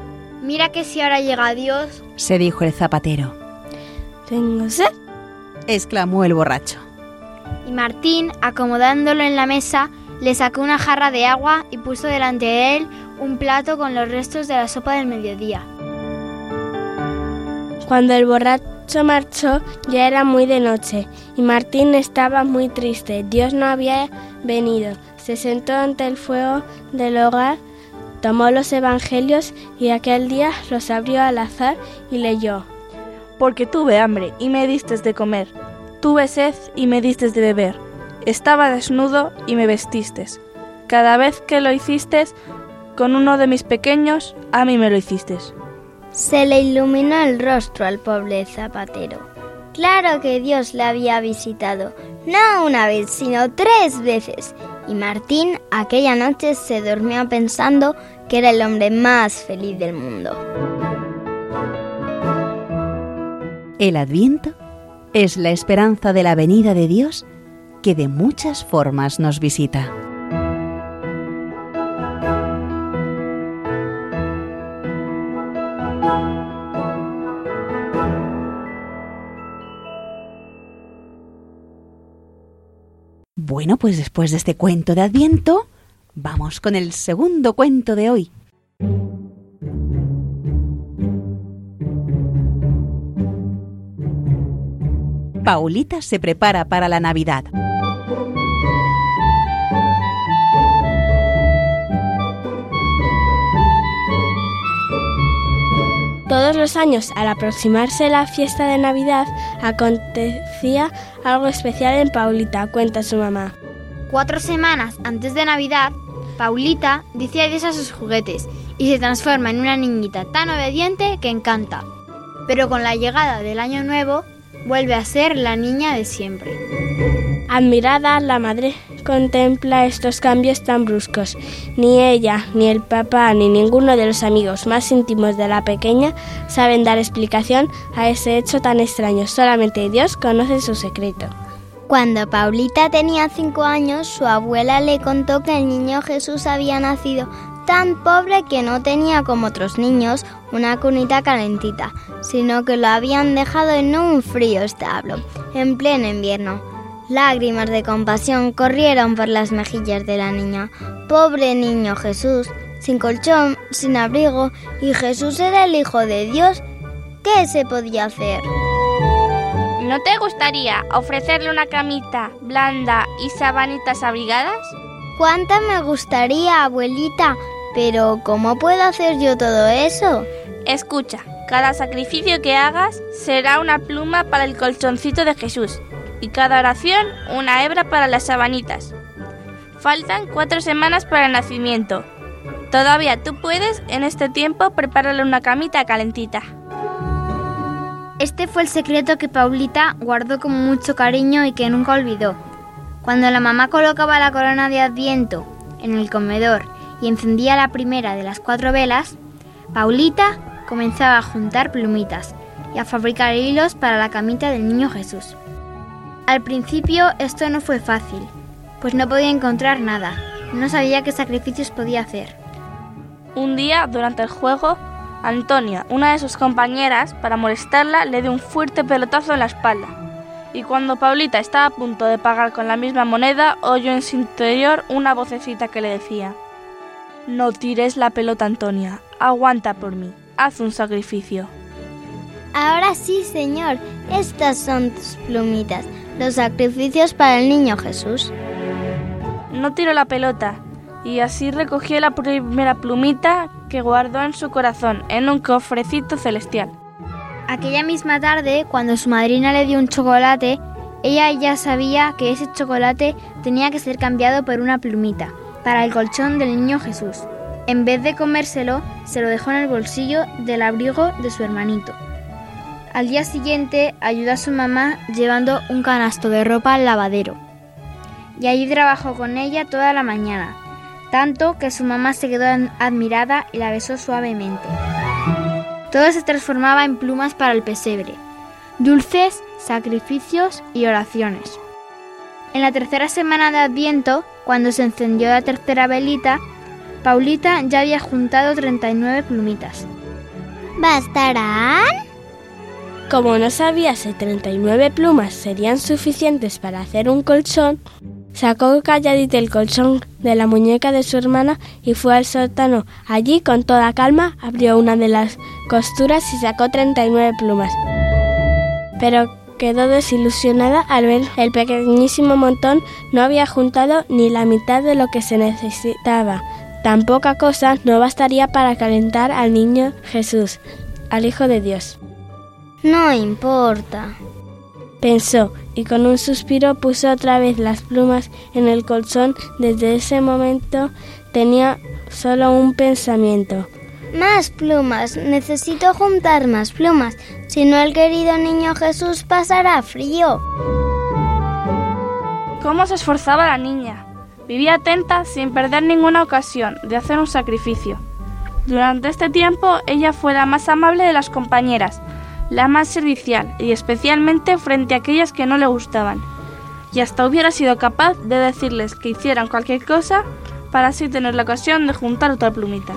Speaker 16: Mira que si ahora llega Dios,
Speaker 1: se dijo el zapatero.
Speaker 17: Tengo sed,
Speaker 1: exclamó el borracho.
Speaker 16: Y Martín, acomodándolo en la mesa, le sacó una jarra de agua y puso delante de él un plato con los restos de la sopa del mediodía.
Speaker 17: Cuando el borracho marchó ya era muy de noche y Martín estaba muy triste. Dios no había venido. Se sentó ante el fuego del hogar tomó los evangelios y aquel día los abrió al azar y leyó. Porque tuve hambre y me diste de comer, tuve sed y me diste de beber, estaba desnudo y me vestiste. Cada vez que lo hiciste con uno de mis pequeños, a mí me lo hiciste.
Speaker 16: Se le iluminó el rostro al pobre zapatero. Claro que Dios le había visitado, no una vez, sino tres veces. Y Martín aquella noche se durmió pensando que era el hombre más feliz del mundo.
Speaker 1: El adviento es la esperanza de la venida de Dios que de muchas formas nos visita. Bueno, pues después de este cuento de Adviento, Vamos con el segundo cuento de hoy. Paulita se prepara para la Navidad.
Speaker 18: Todos los años, al aproximarse la fiesta de Navidad, acontecía algo especial en Paulita, cuenta su mamá.
Speaker 16: Cuatro semanas antes de Navidad, Paulita dice adiós a sus juguetes y se transforma en una niñita tan obediente que encanta. Pero con la llegada del año nuevo, vuelve a ser la niña de siempre.
Speaker 18: Admirada, la madre contempla estos cambios tan bruscos. Ni ella, ni el papá, ni ninguno de los amigos más íntimos de la pequeña saben dar explicación a ese hecho tan extraño. Solamente Dios conoce su secreto.
Speaker 17: Cuando Paulita tenía cinco años, su abuela le contó que el niño Jesús había nacido tan pobre que no tenía como otros niños una cunita calentita, sino que lo habían dejado en un frío establo, en pleno invierno. Lágrimas de compasión corrieron por las mejillas de la niña. Pobre niño Jesús, sin colchón, sin abrigo, y Jesús era el Hijo de Dios. ¿Qué se podía hacer?
Speaker 16: ¿No te gustaría ofrecerle una camita blanda y sabanitas abrigadas?
Speaker 17: ¿Cuánta me gustaría, abuelita? Pero ¿cómo puedo hacer yo todo eso?
Speaker 16: Escucha, cada sacrificio que hagas será una pluma para el colchoncito de Jesús y cada oración una hebra para las sabanitas. Faltan cuatro semanas para el nacimiento. Todavía tú puedes en este tiempo prepararle una camita calentita. Este fue el secreto que Paulita guardó con mucho cariño y que nunca olvidó. Cuando la mamá colocaba la corona de Adviento en el comedor y encendía la primera de las cuatro velas, Paulita comenzaba a juntar plumitas y a fabricar hilos para la camita del niño Jesús. Al principio esto no fue fácil, pues no podía encontrar nada, no sabía qué sacrificios podía hacer.
Speaker 17: Un día, durante el juego, Antonia, una de sus compañeras, para molestarla, le dio un fuerte pelotazo en la espalda. Y cuando Paulita estaba a punto de pagar con la misma moneda, oyó en su interior una vocecita que le decía, No tires la pelota, Antonia, aguanta por mí, haz un sacrificio. Ahora sí, Señor, estas son tus plumitas, los sacrificios para el niño Jesús. No tiró la pelota, y así recogió la primera plumita que guardó en su corazón en un cofrecito celestial.
Speaker 16: Aquella misma tarde, cuando su madrina le dio un chocolate, ella ya sabía que ese chocolate tenía que ser cambiado por una plumita, para el colchón del niño Jesús. En vez de comérselo, se lo dejó en el bolsillo del abrigo de su hermanito. Al día siguiente ayudó a su mamá llevando un canasto de ropa al lavadero. Y allí trabajó con ella toda la mañana, tanto que su mamá se quedó admirada y la besó suavemente. Todo se transformaba en plumas para el pesebre, dulces, sacrificios y oraciones. En la tercera semana de Adviento, cuando se encendió la tercera velita, Paulita ya había juntado 39 plumitas.
Speaker 17: ¿Bastarán? Como no sabía si 39 plumas serían suficientes para hacer un colchón, sacó calladita el colchón de la muñeca de su hermana y fue al sótano. Allí, con toda calma, abrió una de las costuras y sacó 39 plumas. Pero quedó desilusionada al ver el pequeñísimo montón no había juntado ni la mitad de lo que se necesitaba. Tan poca cosa no bastaría para calentar al niño Jesús, al Hijo de Dios. No importa, pensó, y con un suspiro puso otra vez las plumas en el colchón. Desde ese momento tenía solo un pensamiento. Más plumas, necesito juntar más plumas, si no el querido niño Jesús pasará frío. ¿Cómo se esforzaba la niña? Vivía atenta sin perder ninguna ocasión de hacer un sacrificio. Durante este tiempo ella fue la más amable de las compañeras, la más servicial y especialmente frente a aquellas que no le gustaban, y hasta hubiera sido capaz de decirles que hicieran cualquier cosa para así tener la ocasión de juntar otra plumita.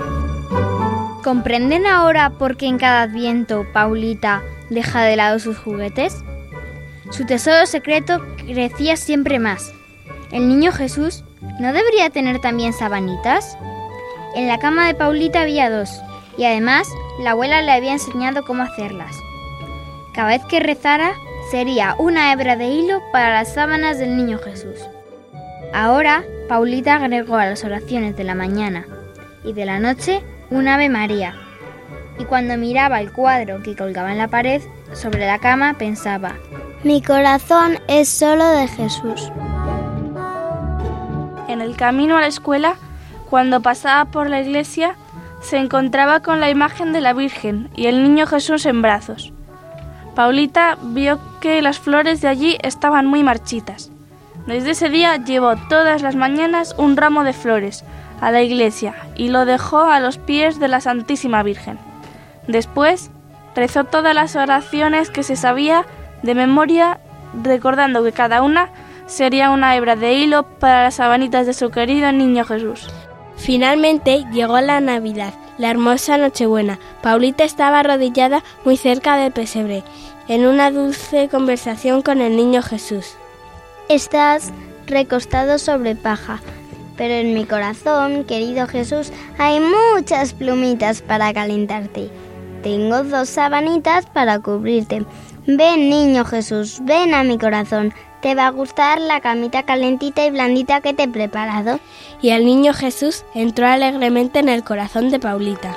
Speaker 16: ¿Comprenden ahora por qué en cada adviento Paulita deja de lado sus juguetes? Su tesoro secreto crecía siempre más. ¿El niño Jesús no debería tener también sabanitas? En la cama de Paulita había dos, y además la abuela le había enseñado cómo hacerlas. Cada vez que rezara, sería una hebra de hilo para las sábanas del niño Jesús. Ahora, Paulita agregó a las oraciones de la mañana y de la noche un Ave María. Y cuando miraba el cuadro que colgaba en la pared, sobre la cama pensaba,
Speaker 17: Mi corazón es solo de Jesús. En el camino a la escuela, cuando pasaba por la iglesia, se encontraba con la imagen de la Virgen y el niño Jesús en brazos. Paulita vio que las flores de allí estaban muy marchitas. Desde ese día llevó todas las mañanas un ramo de flores a la iglesia y lo dejó a los pies de la Santísima Virgen. Después rezó todas las oraciones que se sabía de memoria, recordando que cada una sería una hebra de hilo para las sabanitas de su querido niño Jesús. Finalmente llegó la Navidad la hermosa Nochebuena. Paulita estaba arrodillada muy cerca del pesebre, en una dulce conversación con el niño Jesús. Estás recostado sobre paja, pero en mi corazón, querido Jesús, hay muchas plumitas para calentarte. Tengo dos sabanitas para cubrirte. Ven, niño Jesús, ven a mi corazón, te va a gustar la camita calentita y blandita que te he preparado. Y el niño Jesús entró alegremente en el corazón de Paulita.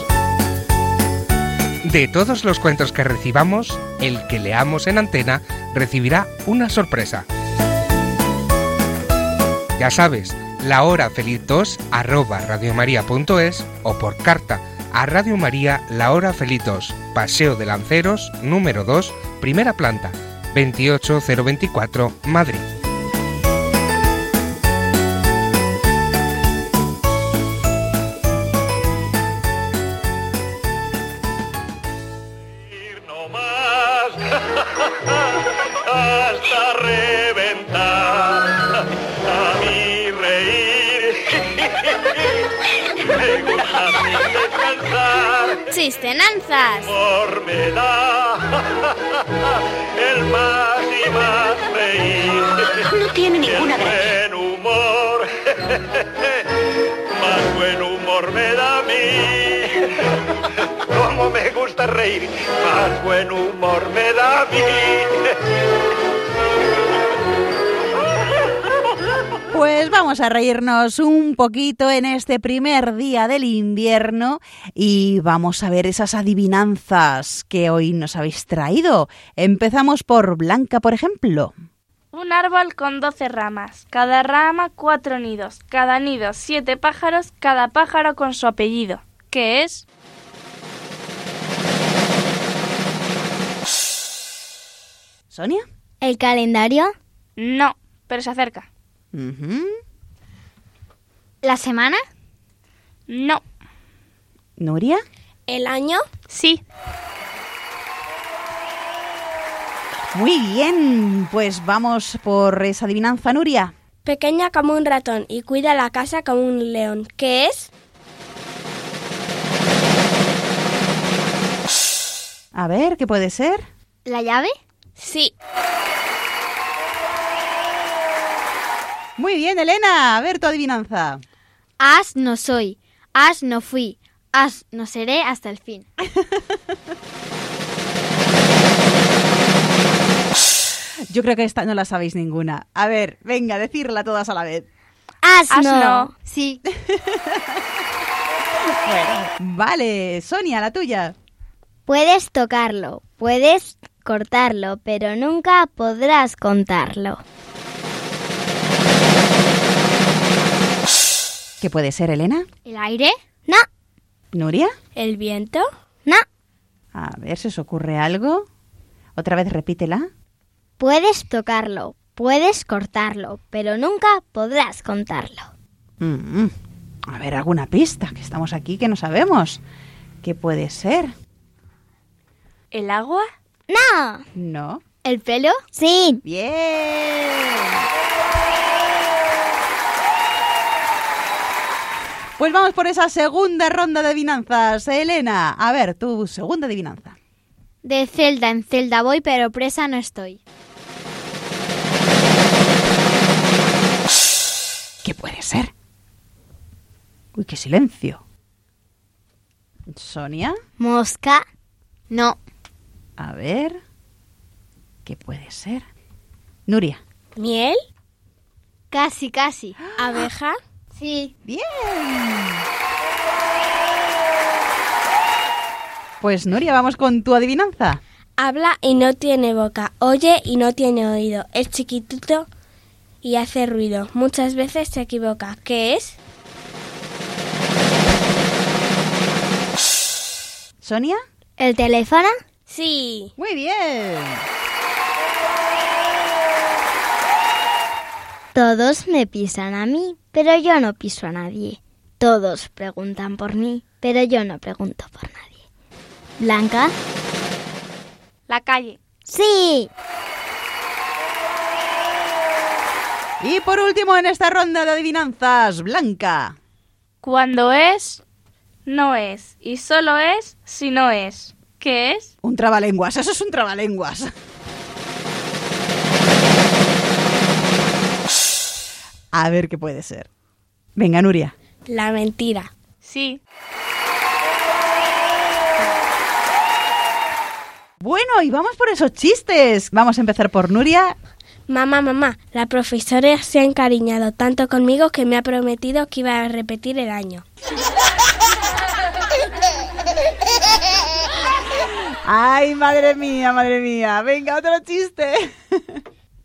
Speaker 19: De todos los cuentos que recibamos, el que leamos en antena recibirá una sorpresa. Ya sabes, la hora 2 arroba radiomaria.es o por carta a Radio María La Hora Feliz Paseo de Lanceros, número 2, primera planta, 28024, Madrid.
Speaker 1: más buen humor Pues vamos a reírnos un poquito en este primer día del invierno y vamos a ver esas adivinanzas que hoy nos habéis traído. Empezamos por Blanca, por ejemplo.
Speaker 8: Un árbol con doce ramas, cada rama cuatro nidos, cada nido siete pájaros, cada pájaro con su apellido. ¿Qué es?
Speaker 1: ¿Sonia?
Speaker 20: ¿El calendario?
Speaker 8: No, pero se acerca.
Speaker 20: ¿La semana?
Speaker 8: No.
Speaker 1: ¿Nuria?
Speaker 20: ¿El año?
Speaker 8: Sí.
Speaker 1: Muy bien, pues vamos por esa adivinanza, Nuria.
Speaker 21: Pequeña como un ratón y cuida la casa como un león. ¿Qué es?
Speaker 1: A ver, ¿qué puede ser?
Speaker 22: ¿La llave?
Speaker 8: Sí.
Speaker 1: Muy bien, Elena, a ver tu adivinanza.
Speaker 23: As no soy, as no fui, as no seré hasta el fin.
Speaker 1: Yo creo que esta no la sabéis ninguna. A ver, venga, decirla todas a la vez.
Speaker 23: Asno. no. Sí.
Speaker 1: Vale, Sonia, la tuya.
Speaker 24: Puedes tocarlo, Puedes cortarlo, pero nunca podrás contarlo.
Speaker 1: ¿Qué puede ser, Elena?
Speaker 25: ¿El aire?
Speaker 26: No.
Speaker 1: ¿Nuria? ¿El viento? No. A ver, si os ocurre algo? Otra vez repítela.
Speaker 24: Puedes tocarlo, puedes cortarlo, pero nunca podrás contarlo.
Speaker 1: Mm, mm. A ver, alguna pista, que estamos aquí que no sabemos. ¿Qué puede ser? ¿El agua? No. ¿No? ¿El pelo? Sí. Bien. Pues vamos por esa segunda ronda de adivinanzas. Elena, a ver, tu segunda adivinanza.
Speaker 27: De celda en celda voy, pero presa no estoy.
Speaker 1: ¿Qué puede ser? Uy, qué silencio. ¿Sonia? Mosca. No. A ver, ¿qué puede ser? Nuria.
Speaker 28: ¿Miel?
Speaker 26: Casi, casi.
Speaker 28: ¡Ah! ¿Abeja?
Speaker 1: Sí. Bien. Pues Nuria, vamos con tu adivinanza.
Speaker 28: Habla y no tiene boca, oye y no tiene oído, es chiquitito y hace ruido. Muchas veces se equivoca. ¿Qué es?
Speaker 1: Sonia.
Speaker 22: ¿El teléfono?
Speaker 29: Sí.
Speaker 1: Muy bien.
Speaker 30: Todos me pisan a mí, pero yo no piso a nadie. Todos preguntan por mí, pero yo no pregunto por nadie.
Speaker 22: Blanca.
Speaker 8: La calle.
Speaker 28: Sí.
Speaker 1: Y por último en esta ronda de adivinanzas, Blanca.
Speaker 8: Cuando es, no es. Y solo es si no es. ¿Qué es?
Speaker 1: Un trabalenguas, eso es un trabalenguas. A ver qué puede ser. Venga, Nuria.
Speaker 28: La mentira.
Speaker 8: Sí.
Speaker 1: Bueno, y vamos por esos chistes. Vamos a empezar por Nuria.
Speaker 28: Mamá, mamá, la profesora se ha encariñado tanto conmigo que me ha prometido que iba a repetir el año.
Speaker 1: Ay, madre mía, madre mía. Venga, otro chiste.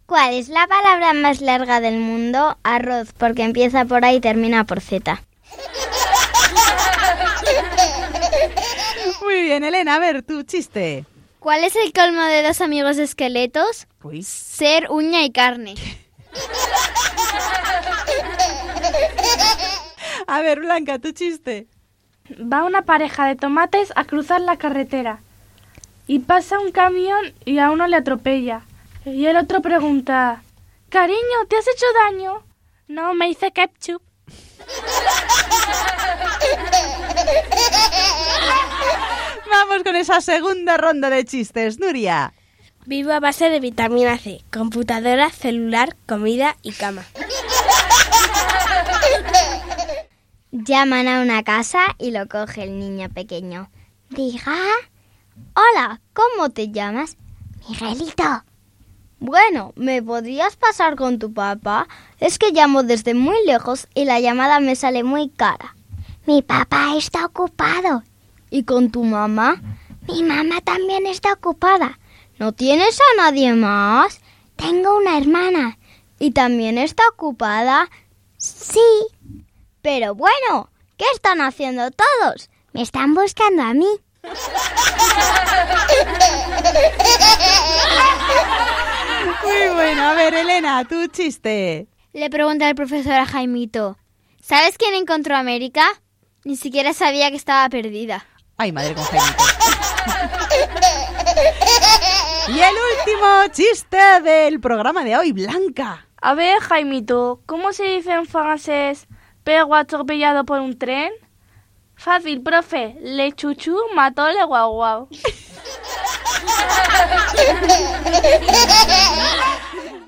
Speaker 22: ¿Cuál es la palabra más larga del mundo? Arroz, porque empieza por A y termina por Z.
Speaker 1: Muy bien, Elena, a ver, tu chiste.
Speaker 25: ¿Cuál es el colmo de dos amigos esqueletos?
Speaker 29: Pues... Ser uña y carne.
Speaker 1: A ver, Blanca, tu chiste.
Speaker 31: Va una pareja de tomates a cruzar la carretera y pasa un camión y a uno le atropella. Y el otro pregunta, cariño, ¿te has hecho daño?
Speaker 32: No, me hice ketchup.
Speaker 1: Vamos con esa segunda ronda de chistes, Nuria.
Speaker 28: Vivo a base de vitamina C, computadora, celular, comida y cama.
Speaker 30: Llaman a una casa y lo coge el niño pequeño. Diga, Hola, ¿cómo te llamas? Miguelito.
Speaker 28: Bueno, ¿me podrías pasar con tu papá? Es que llamo desde muy lejos y la llamada me sale muy cara.
Speaker 30: Mi papá está ocupado.
Speaker 28: ¿Y con tu mamá?
Speaker 30: Mi mamá también está ocupada.
Speaker 28: ¿No tienes a nadie más?
Speaker 30: Tengo una hermana.
Speaker 28: ¿Y también está ocupada?
Speaker 30: Sí.
Speaker 28: Pero bueno, ¿qué están haciendo todos?
Speaker 30: Me están buscando a mí.
Speaker 1: Muy bueno, a ver, Elena, tu chiste.
Speaker 27: Le pregunta el profesor a Jaimito, ¿sabes quién encontró América? Ni siquiera sabía que estaba perdida.
Speaker 1: Ay, madre con Jaimito. y el último chiste del programa de hoy, Blanca.
Speaker 33: A ver, Jaimito, ¿cómo se dice en francés perro atropellado por un tren? Fácil, profe. Le chuchu, mató le guau guau.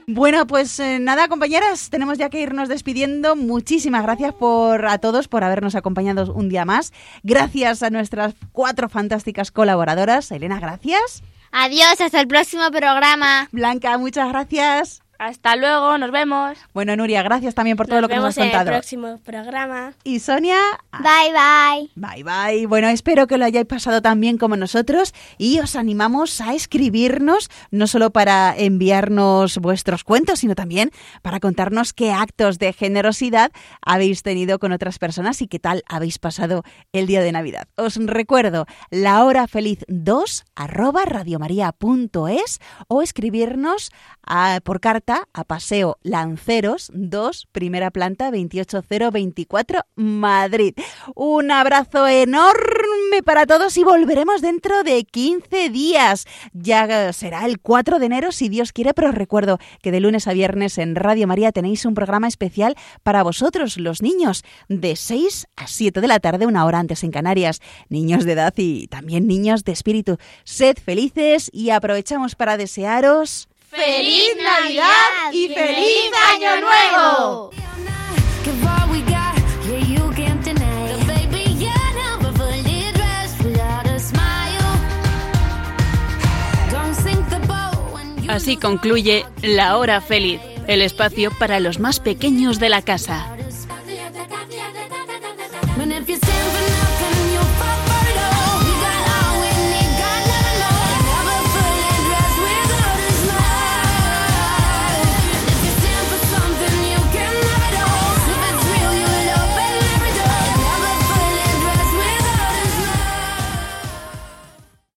Speaker 1: Bueno, pues eh, nada, compañeras, tenemos ya que irnos despidiendo. Muchísimas gracias por a todos por habernos acompañado un día más. Gracias a nuestras cuatro fantásticas colaboradoras. Elena, gracias.
Speaker 22: Adiós, hasta el próximo programa.
Speaker 1: Blanca, muchas gracias.
Speaker 8: Hasta luego, nos vemos.
Speaker 1: Bueno, Nuria, gracias también por todo lo que nos has contado. Nos vemos
Speaker 28: en el próximo programa.
Speaker 1: Y Sonia.
Speaker 22: Bye, bye. Bye,
Speaker 1: bye. Bueno, espero que lo hayáis pasado tan bien como nosotros y os animamos a escribirnos, no solo para enviarnos vuestros cuentos, sino también para contarnos qué actos de generosidad habéis tenido con otras personas y qué tal habéis pasado el día de Navidad. Os recuerdo, la hora feliz 2 arroba radiomaria.es o escribirnos ah, por carta a Paseo Lanceros 2, primera planta 28024, Madrid. Un abrazo enorme para todos y volveremos dentro de 15 días. Ya será el 4 de enero si Dios quiere, pero os recuerdo que de lunes a viernes en Radio María tenéis un programa especial para vosotros, los niños, de 6 a 7 de la tarde, una hora antes en Canarias. Niños de edad y también niños de espíritu. Sed felices y aprovechamos para desearos
Speaker 34: ¡Feliz Navidad y feliz Año Nuevo!
Speaker 1: Así concluye La Hora Feliz, el espacio para los más pequeños de la casa.